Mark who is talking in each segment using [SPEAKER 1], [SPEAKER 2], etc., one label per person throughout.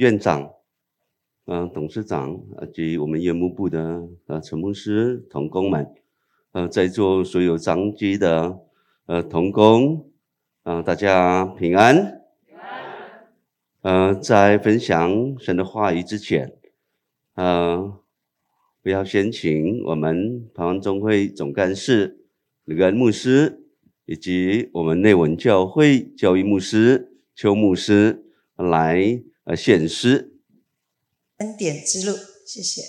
[SPEAKER 1] 院长，呃董事长以及我们业务部的呃陈牧师同工们，呃在座所有长级的呃同工，呃大家平安。平安。呃在分享神的话语之前，呃我要先请我们台湾中会总干事李安牧师，以及我们内文教会教育牧师邱牧师来呃显示。
[SPEAKER 2] 恩典之路，谢谢。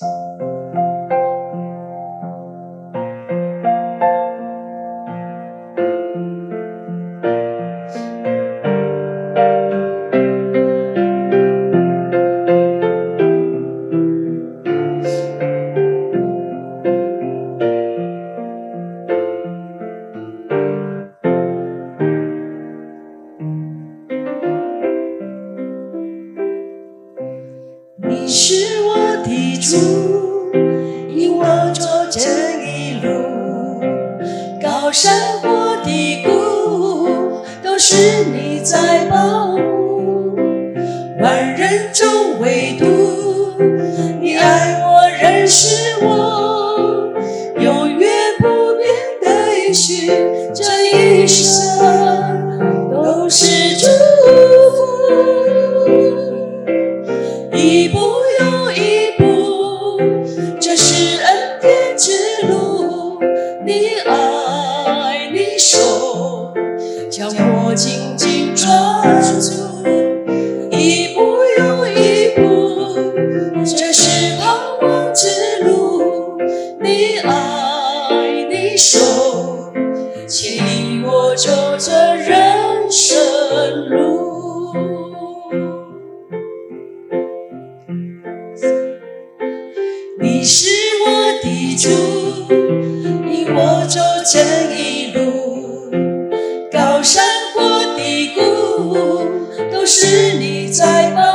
[SPEAKER 2] 也许这一生都是注定。是你在把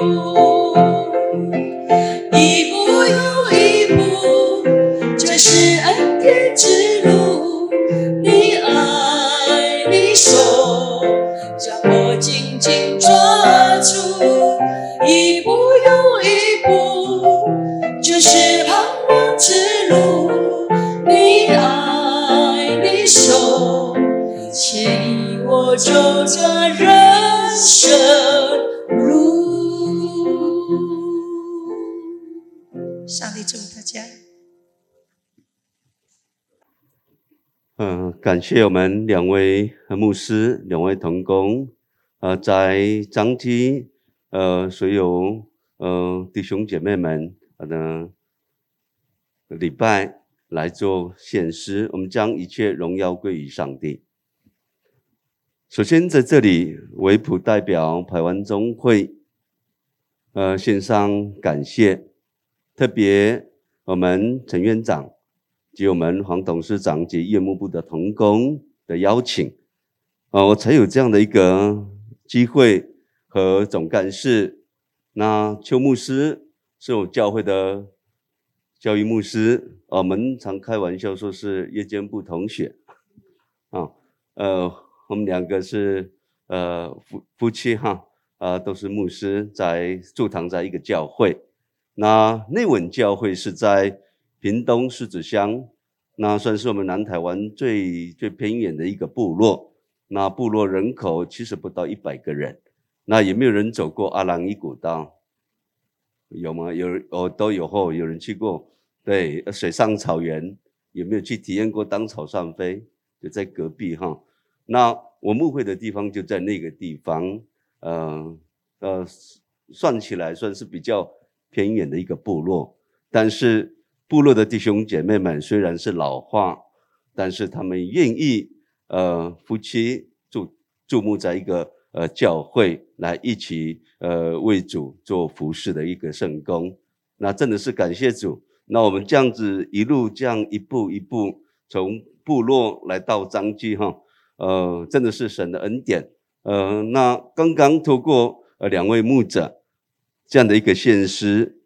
[SPEAKER 1] 感谢我们两位牧师、两位同工，呃，在张基，呃，所有呃弟兄姐妹们呃的礼拜来做献诗，我们将一切荣耀归于上帝。首先在这里，维普代表台湾中会，呃，献上感谢，特别我们陈院长。及我们黄董事长及业务部的同工的邀请，啊，我才有这样的一个机会和总干事，那邱牧师是我教会的教育牧师，我们常开玩笑说是夜间部同学，啊，呃，我们两个是呃夫夫妻哈，啊，都是牧师，在驻堂在一个教会，那内文教会是在。屏东狮子乡，那算是我们南台湾最最偏远的一个部落。那部落人口其实不到一百个人。那有没有人走过阿朗壹古道？有吗？有哦，都有后有人去过。对，水上草原有没有去体验过当草上飞？就在隔壁哈。那我牧会的地方就在那个地方。呃呃，算起来算是比较偏远的一个部落，但是部落的弟兄姐妹们虽然是老化，但是他们愿意呃夫妻注注目在一个呃教会来一起呃为主做服事的一个圣工，那真的是感谢主。那我们这样子一路这样一步一步从部落来到彰基哈，呃，真的是神的恩典。呃，那刚刚透过呃两位牧者这样的一个现实，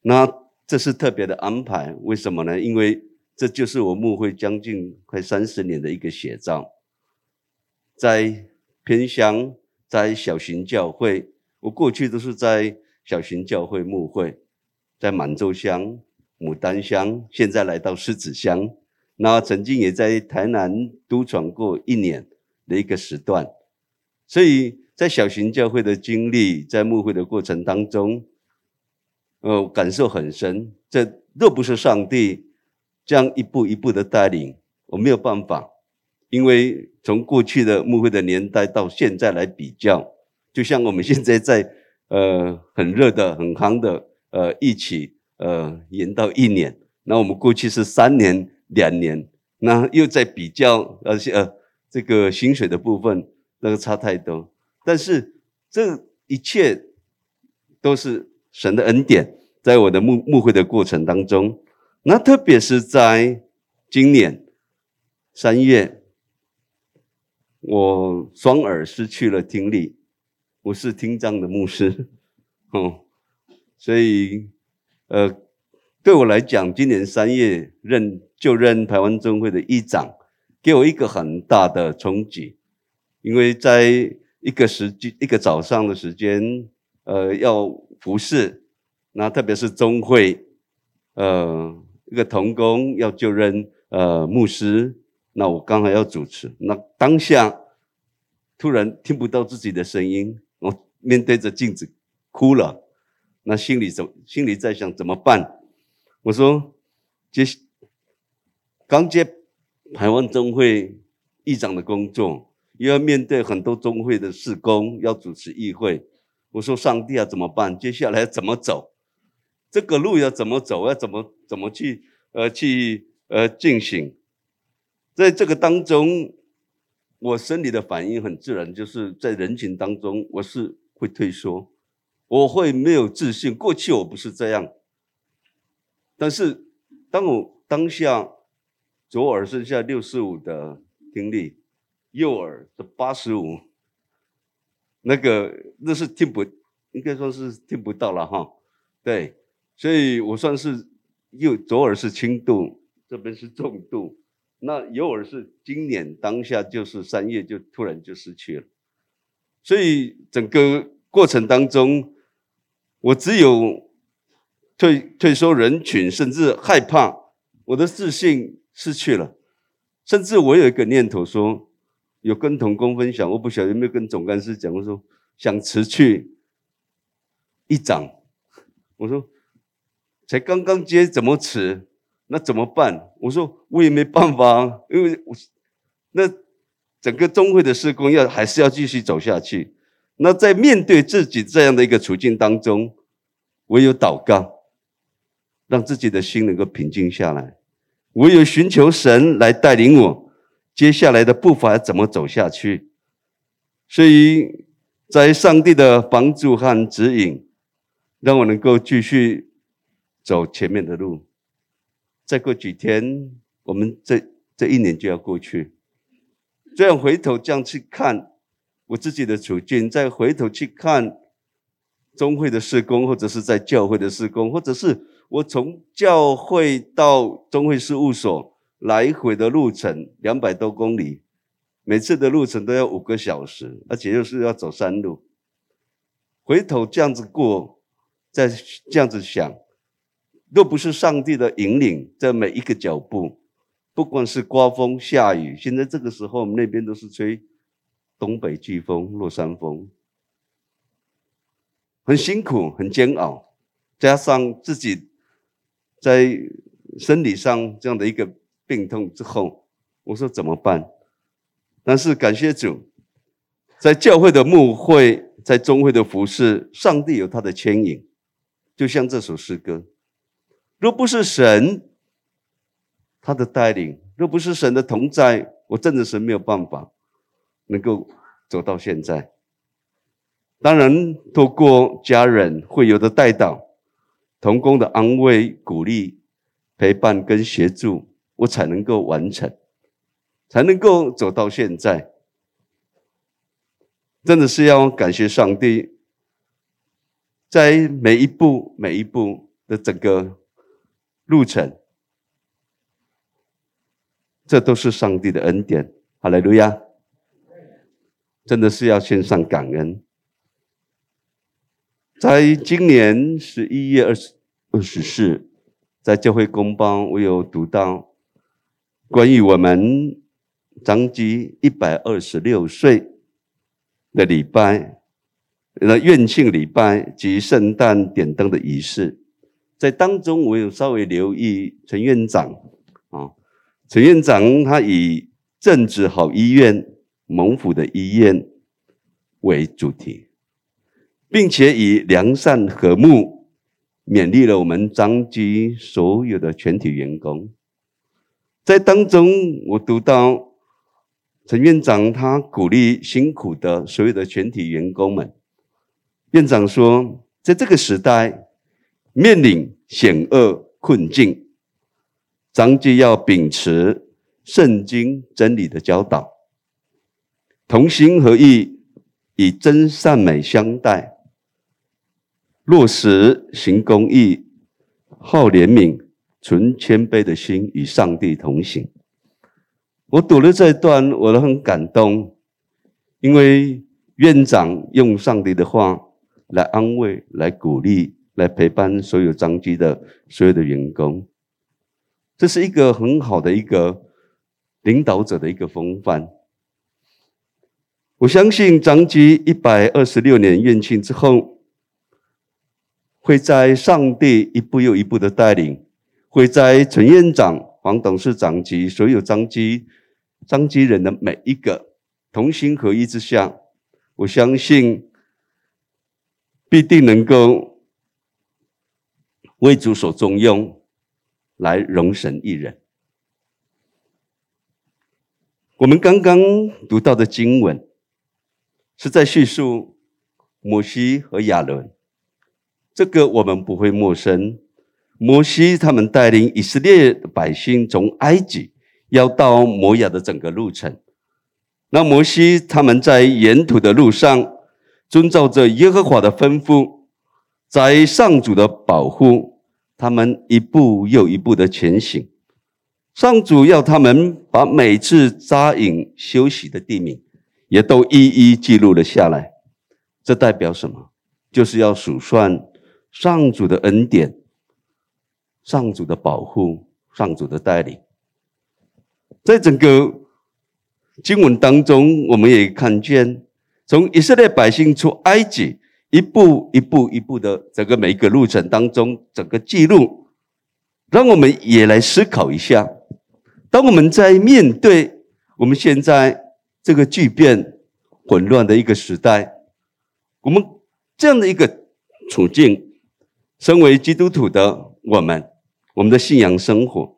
[SPEAKER 1] 那这是特别的安排。为什么呢？因为这就是我牧会将近快三十年的一个写照，在偏乡，在小型教会，我过去都是在小型教会牧会，在满洲乡。牡丹乡，现在来到狮子乡，那曾经也在台南督闯过一年的一个时段，所以在小型教会的经历，在牧会的过程当中，呃，感受很深。这若不是上帝这样一步一步的带领，我没有办法，因为从过去的牧会的年代到现在来比较，就像我们现在在呃很热的、很夯的呃一起。呃，延到一年，那我们过去是三年、两年，那又在比较，而且呃，这个薪水的部分那个差太多。但是这一切都是神的恩典，在我的牧牧会的过程当中，那特别是在今年三月，我双耳失去了听力，我是听障的牧师，哦，所以。呃，对我来讲，今年三月任就任台湾中会的议长，给我一个很大的冲击，因为在一个时间一个早上的时间，呃，要服侍，那特别是中会，呃，一个童工要就任呃牧师，那我刚好要主持，那当下突然听不到自己的声音，我面对着镜子哭了。那心里怎心里在想怎么办？我说接刚接台湾中会议长的工作，又要面对很多中会的事工，要主持议会。我说上帝啊，怎么办？接下来怎么走？这个路要怎么走？要怎么怎么去呃去呃进行？在这个当中，我生理的反应很自然，就是在人群当中，我是会退缩。我会没有自信，过去我不是这样，但是当我当下左耳剩下六十五的听力，右耳是八十五，那个那是听不，应该说是听不到了哈。对，所以我算是右左耳是轻度，这边是重度，那右耳是今年当下就是三月就突然就失去了，所以整个过程当中。我只有退退缩人群，甚至害怕，我的自信失去了，甚至我有一个念头说，有跟同工分享，我不晓得有没有跟总干事讲，我说想辞去一长，我说才刚刚接怎么辞？那怎么办？我说我也没办法，因为我那整个中会的施工要还是要继续走下去。那在面对自己这样的一个处境当中，唯有祷告，让自己的心能够平静下来；唯有寻求神来带领我接下来的步伐怎么走下去。所以在上帝的帮助和指引，让我能够继续走前面的路。再过几天，我们这这一年就要过去，这样回头这样去看。我自己的处境，再回头去看中会的施工，或者是在教会的施工，或者是我从教会到中会事务所来回的路程两百多公里，每次的路程都要五个小时，而且又是要走山路。回头这样子过，再这样子想，若不是上帝的引领，在每一个脚步，不管是刮风下雨，现在这个时候我们那边都是吹。东北季风、落山风，很辛苦、很煎熬，加上自己在生理上这样的一个病痛之后，我说怎么办？但是感谢主，在教会的牧会，在中会的服侍，上帝有他的牵引，就像这首诗歌。若不是神他的带领，若不是神的同在，我真的是没有办法能够走到现在。当然，透过家人会有的带导，同工的安慰、鼓励、陪伴跟协助，我才能够完成，才能够走到现在。真的是要感谢上帝，在每一步每一步的整个路程，这都是上帝的恩典。哈利路亚！真的是要献上感恩。在今年十一月二十二十四，在教会公报，我有读到关于我们张基一百二十六岁。的礼拜，那院庆礼拜及圣诞点灯的仪式，在当中我有稍微留意陈院长啊，陈院长他以正直好医院、蒙福的医院为主题，并且以良善和睦勉励了我们张基所有的全体员工，在当中我读到。陈院长他鼓励辛苦的所有的全体员工们。院长说，在这个时代面临险恶困境，张基要秉持圣经真理的教导，同心合意，以真善美相待，落实行公义，好怜悯，存谦卑的心，与上帝同行。我读了这一段，我都很感动，因为院长用上帝的话来安慰、来鼓励、来陪伴所有张基的所有的员工，这是一个很好的一个领导者的一个风范。我相信张基一百二十六年院庆之后，会在上帝一步又一步的带领，会在陈院长、黄董事长及所有张基。张基人的每一个同心合一之下，我相信必定能够为主所重用，来荣神一人。我们刚刚读到的经文是在叙述摩西和亚伦，这个我们不会陌生。摩西他们带领以色列百姓从埃及。要到摩亚的整个路程，那摩西他们在沿途的路上，遵照着耶和华的吩咐，在上主的保护，他们一步又一步的前行。上主要他们把每次扎营休息的地名，也都一一记录了下来。这代表什么？就是要数算上主的恩典、上主的保护、上主的带领。在整个经文当中，我们也看见，从以色列百姓出埃及，一步一步一步的整个每一个路程当中，整个记录，让我们也来思考一下：当我们在面对我们现在这个巨变混乱的一个时代，我们这样的一个处境，身为基督徒的我们，我们的信仰生活。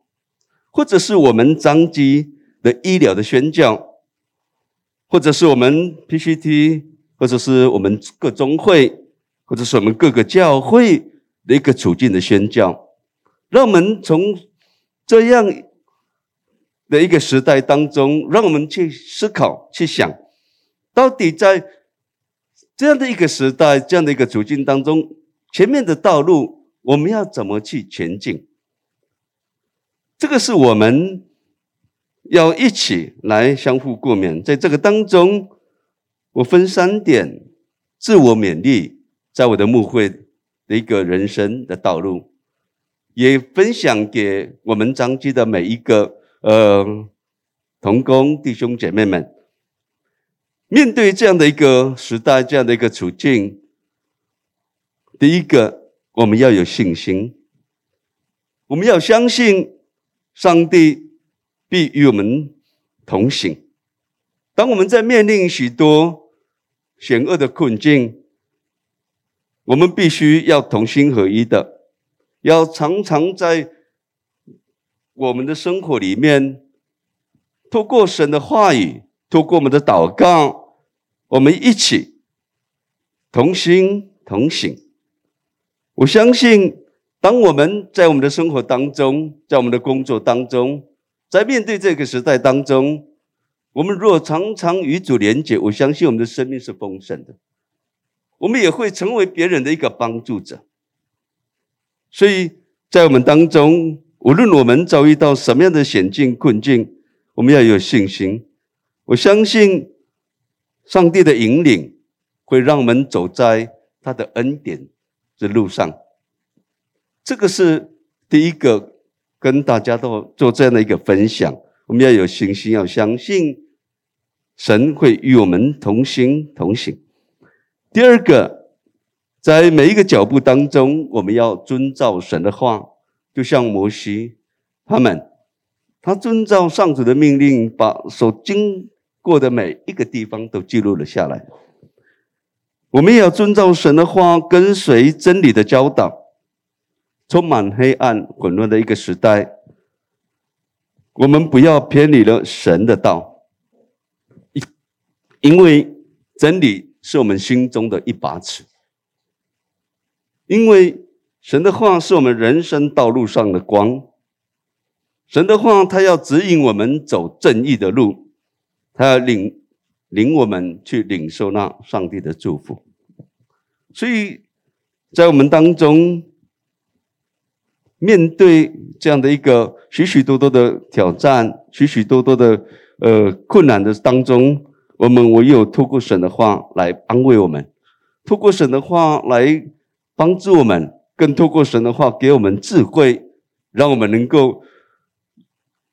[SPEAKER 1] 或者是我们张基的医疗的宣教，或者是我们 PCT，或者是我们各宗会，或者是我们各个教会的一个处境的宣教，让我们从这样的一个时代当中，让我们去思考、去想，到底在这样的一个时代、这样的一个处境当中，前面的道路我们要怎么去前进？这个是我们要一起来相互共勉。在这个当中，我分三点自我勉励，在我的牧会的一个人生的道路，也分享给我们张基的每一个呃同工弟兄姐妹们。面对这样的一个时代，这样的一个处境，第一个，我们要有信心，我们要相信。上帝必与我们同行。当我们在面临许多险恶的困境，我们必须要同心合一的，要常常在我们的生活里面，透过神的话语，透过我们的祷告，我们一起同心同行。我相信，当我们在我们的生活当中，在我们的工作当中，在面对这个时代当中，我们若常常与主连结，我相信我们的生命是丰盛的，我们也会成为别人的一个帮助者。所以在我们当中，无论我们遭遇到什么样的险境困境，我们要有信心。我相信上帝的引领会让我们走在他的恩典的路上。这个是第一个。跟大家都做这样的一个分享，我们要有信心，要相信神会与我们同心同行。第二个，在每一个脚步当中，我们要遵照神的话，就像摩西他们，他遵照上主的命令，把所经过的每一个地方都记录了下来。我们也要遵照神的话，跟随真理的教导。充满黑暗混乱的一个时代，我们不要偏离了神的道，因因为真理是我们心中的一把尺，因为神的话是我们人生道路上的光，神的话他要指引我们走正义的路，他要领领我们去领受那上帝的祝福，所以在我们当中。面对这样的一个许许多多的挑战，许许多多的呃困难的当中，我们唯有透过神的话来安慰我们，透过神的话来帮助我们，更透过神的话给我们智慧，让我们能够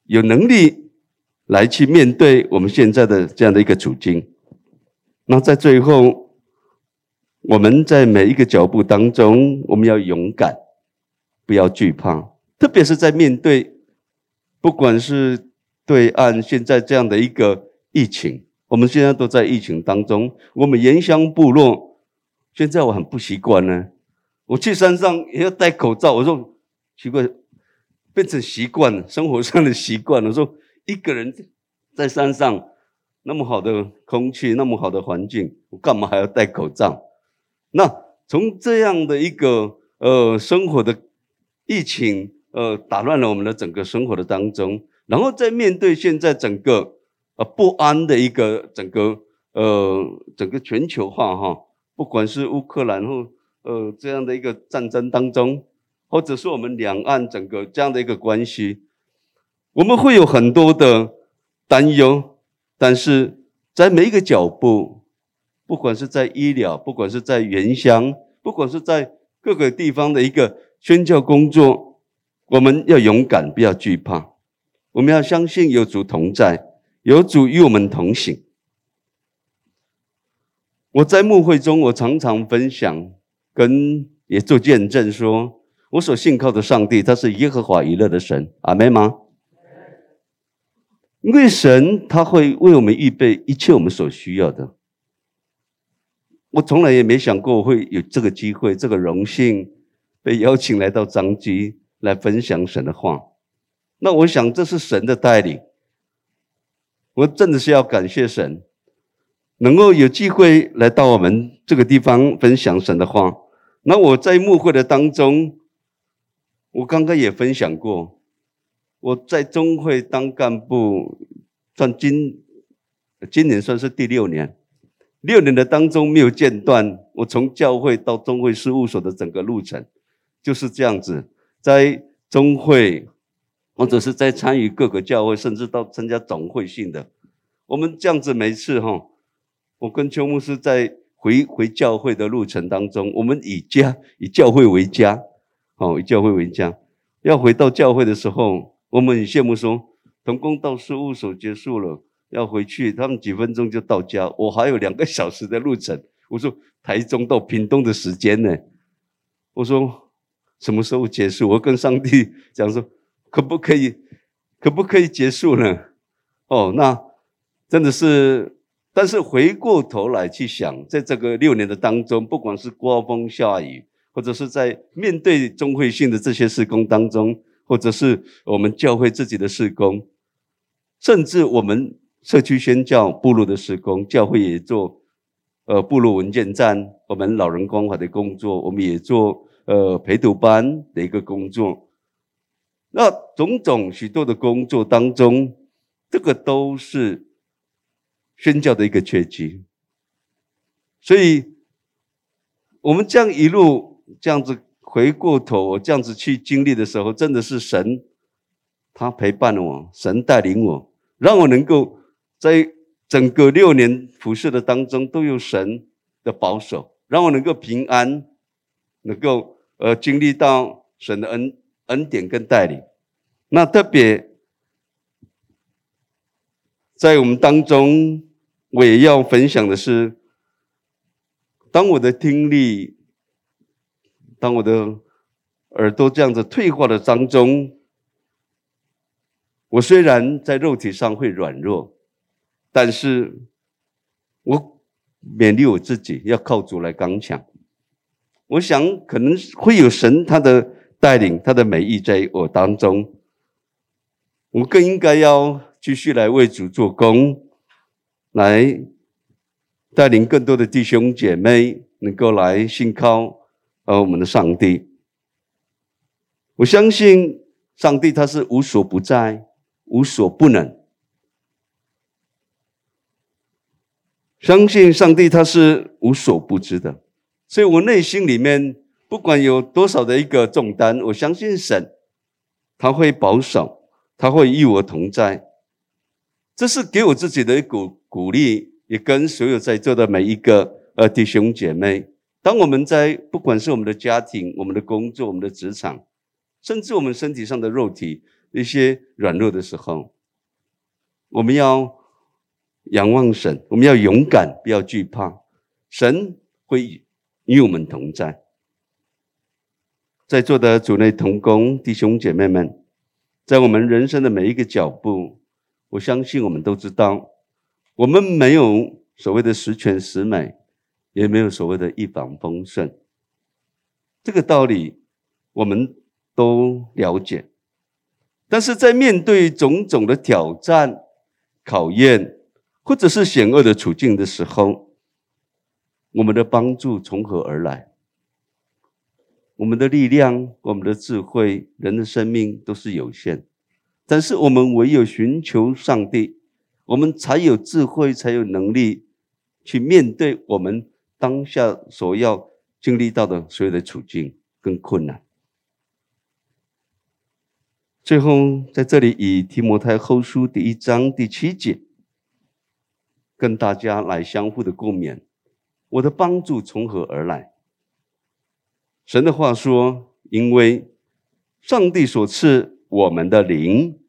[SPEAKER 1] 有能力来去面对我们现在的这样的一个处境。那在最后，我们在每一个脚步当中，我们要勇敢。不要惧怕，特别是在面对，不管是对岸现在这样的一个疫情，我们现在都在疫情当中。我们原乡部落，现在我很不习惯呢。我去山上也要戴口罩，我说奇怪，变成习惯了，生活上的习惯了。我说一个人在山上，那么好的空气，那么好的环境，我干嘛还要戴口罩？那从这样的一个呃生活的。疫情呃打乱了我们的整个生活的当中，然后在面对现在整个呃不安的一个整个呃整个全球化哈，不管是乌克兰或呃这样的一个战争当中，或者是我们两岸整个这样的一个关系，我们会有很多的担忧，但是在每一个脚步，不管是在医疗，不管是在原乡，不管是在各个地方的一个。宣教工作，我们要勇敢，不要惧怕。我们要相信有主同在，有主与我们同行。我在牧会中，我常常分享，跟也做见证说，我所信靠的上帝，他是耶和华以勒的神。阿们吗？因为神他会为我们预备一切我们所需要的。我从来也没想过会有这个机会，这个荣幸。被邀请来到张基来分享神的话，那我想这是神的带领。我真的是要感谢神，能够有机会来到我们这个地方分享神的话。那我在牧会的当中，我刚刚也分享过，我在中会当干部，算今今年算是第六年，六年的当中没有间断。我从教会到中会事务所的整个路程。就是这样子，在中会，或者是在参与各个教会，甚至到参加总会性的，我们这样子每次哈，我跟邱牧师在回回教会的路程当中，我们以家以教会为家，哦，以教会为家。要回到教会的时候，我们很羡慕说，同工到事务所结束了，要回去，他们几分钟就到家，我还有两个小时的路程。我说台中到屏东的时间呢？我说。什么时候结束？我跟上帝讲说，可不可以，可不可以结束呢？哦，那真的是但是回过头来去想，在这个六年的当中，不管是刮风下雨，或者是在面对中会性的这些事工当中，或者是我们教会自己的事工，甚至我们社区宣教部落的事工，教会也做呃部落文件站，我们老人关怀的工作，我们也做呃陪读班的一个工作。那种种许多的工作当中，这个都是宣教的一个契机。所以，我们这样一路这样子回过头，这样子去经历的时候，真的是神他陪伴我，神带领我，让我能够在整个六年服事的当中都有神的保守，让我能够平安，能够而经历到神的恩。恩典跟带领，那特别在我们当中，我也要分享的是，当我的听力，当我的耳朵这样子退化的当中，我虽然在肉体上会软弱，但是我勉励我自己要靠主来刚强。我想可能会有神他的。带领他的美意在我当中，我更应该要继续来为主做工，来带领更多的弟兄姐妹能够来信靠呃我们的上帝。我相信上帝他是无所不在、无所不能，相信上帝他是无所不知的，所以我内心里面。不管有多少的一个重担，我相信神，他会保守，他会与我同在。这是给我自己的一股鼓励，也跟所有在座的每一个呃弟兄姐妹。当我们在不管是我们的家庭、我们的工作、我们的职场，甚至我们身体上的肉体一些软弱的时候，我们要仰望神，我们要勇敢，不要惧怕，神会与我们同在。在座的主内同工弟兄姐妹们，在我们人生的每一个脚步，我相信我们都知道，我们没有所谓的十全十美，也没有所谓的一帆风顺。这个道理我们都了解，但是在面对种种的挑战、考验，或者是险恶的处境的时候，我们的帮助从何而来？我们的力量、我们的智慧、人的生命都是有限，但是我们唯有寻求上帝，我们才有智慧，才有能力去面对我们当下所要经历到的所有的处境跟困难。最后，在这里以提摩太后书第一章第七节，跟大家来相互的共勉：我的帮助从何而来？神的话说：“因为上帝所赐我们的灵，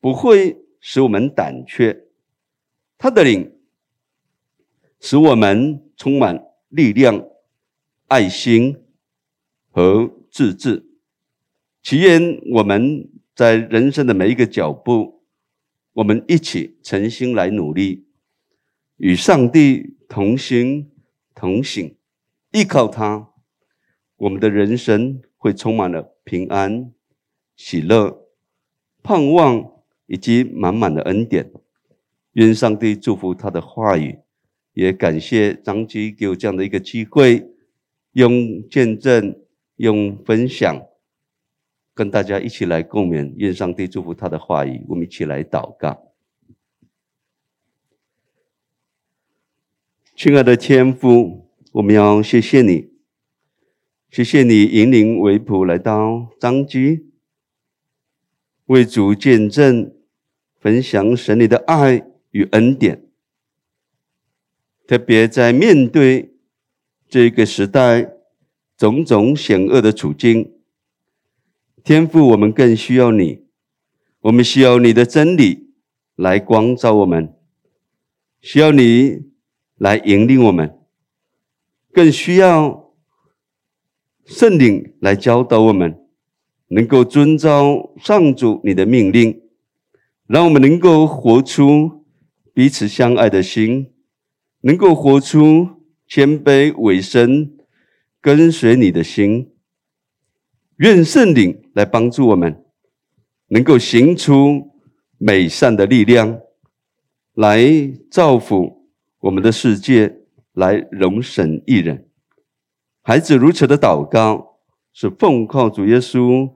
[SPEAKER 1] 不会使我们胆怯，他的灵使我们充满力量、爱心和自制。祈愿我们在人生的每一个脚步，我们一起诚心来努力，与上帝同行同行，依靠他。”我们的人生会充满了平安、喜乐、盼望以及满满的恩典。愿上帝祝福他的话语，也感谢张基给我这样的一个机会，用见证、用分享，跟大家一起来共勉。愿上帝祝福他的话语，我们一起来祷告。亲爱的天父，我们要谢谢你。谢谢你引领维普来到张居，为主见证、分享神你的爱与恩典。特别在面对这个时代种种险恶的处境，天父，我们更需要你，我们需要你的真理来光照我们，需要你来引领我们，更需要。圣灵来教导我们，能够遵照上主你的命令，让我们能够活出彼此相爱的心，能够活出谦卑委身、跟随你的心。愿圣灵来帮助我们，能够行出美善的力量，来造福我们的世界，来容神一人。孩子如此的祷告，是奉靠主耶稣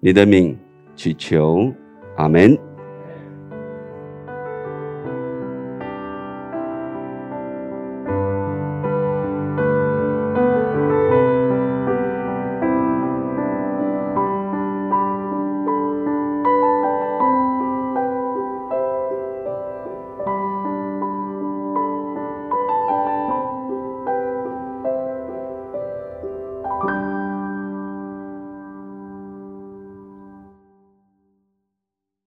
[SPEAKER 1] 你的名祈求，阿门。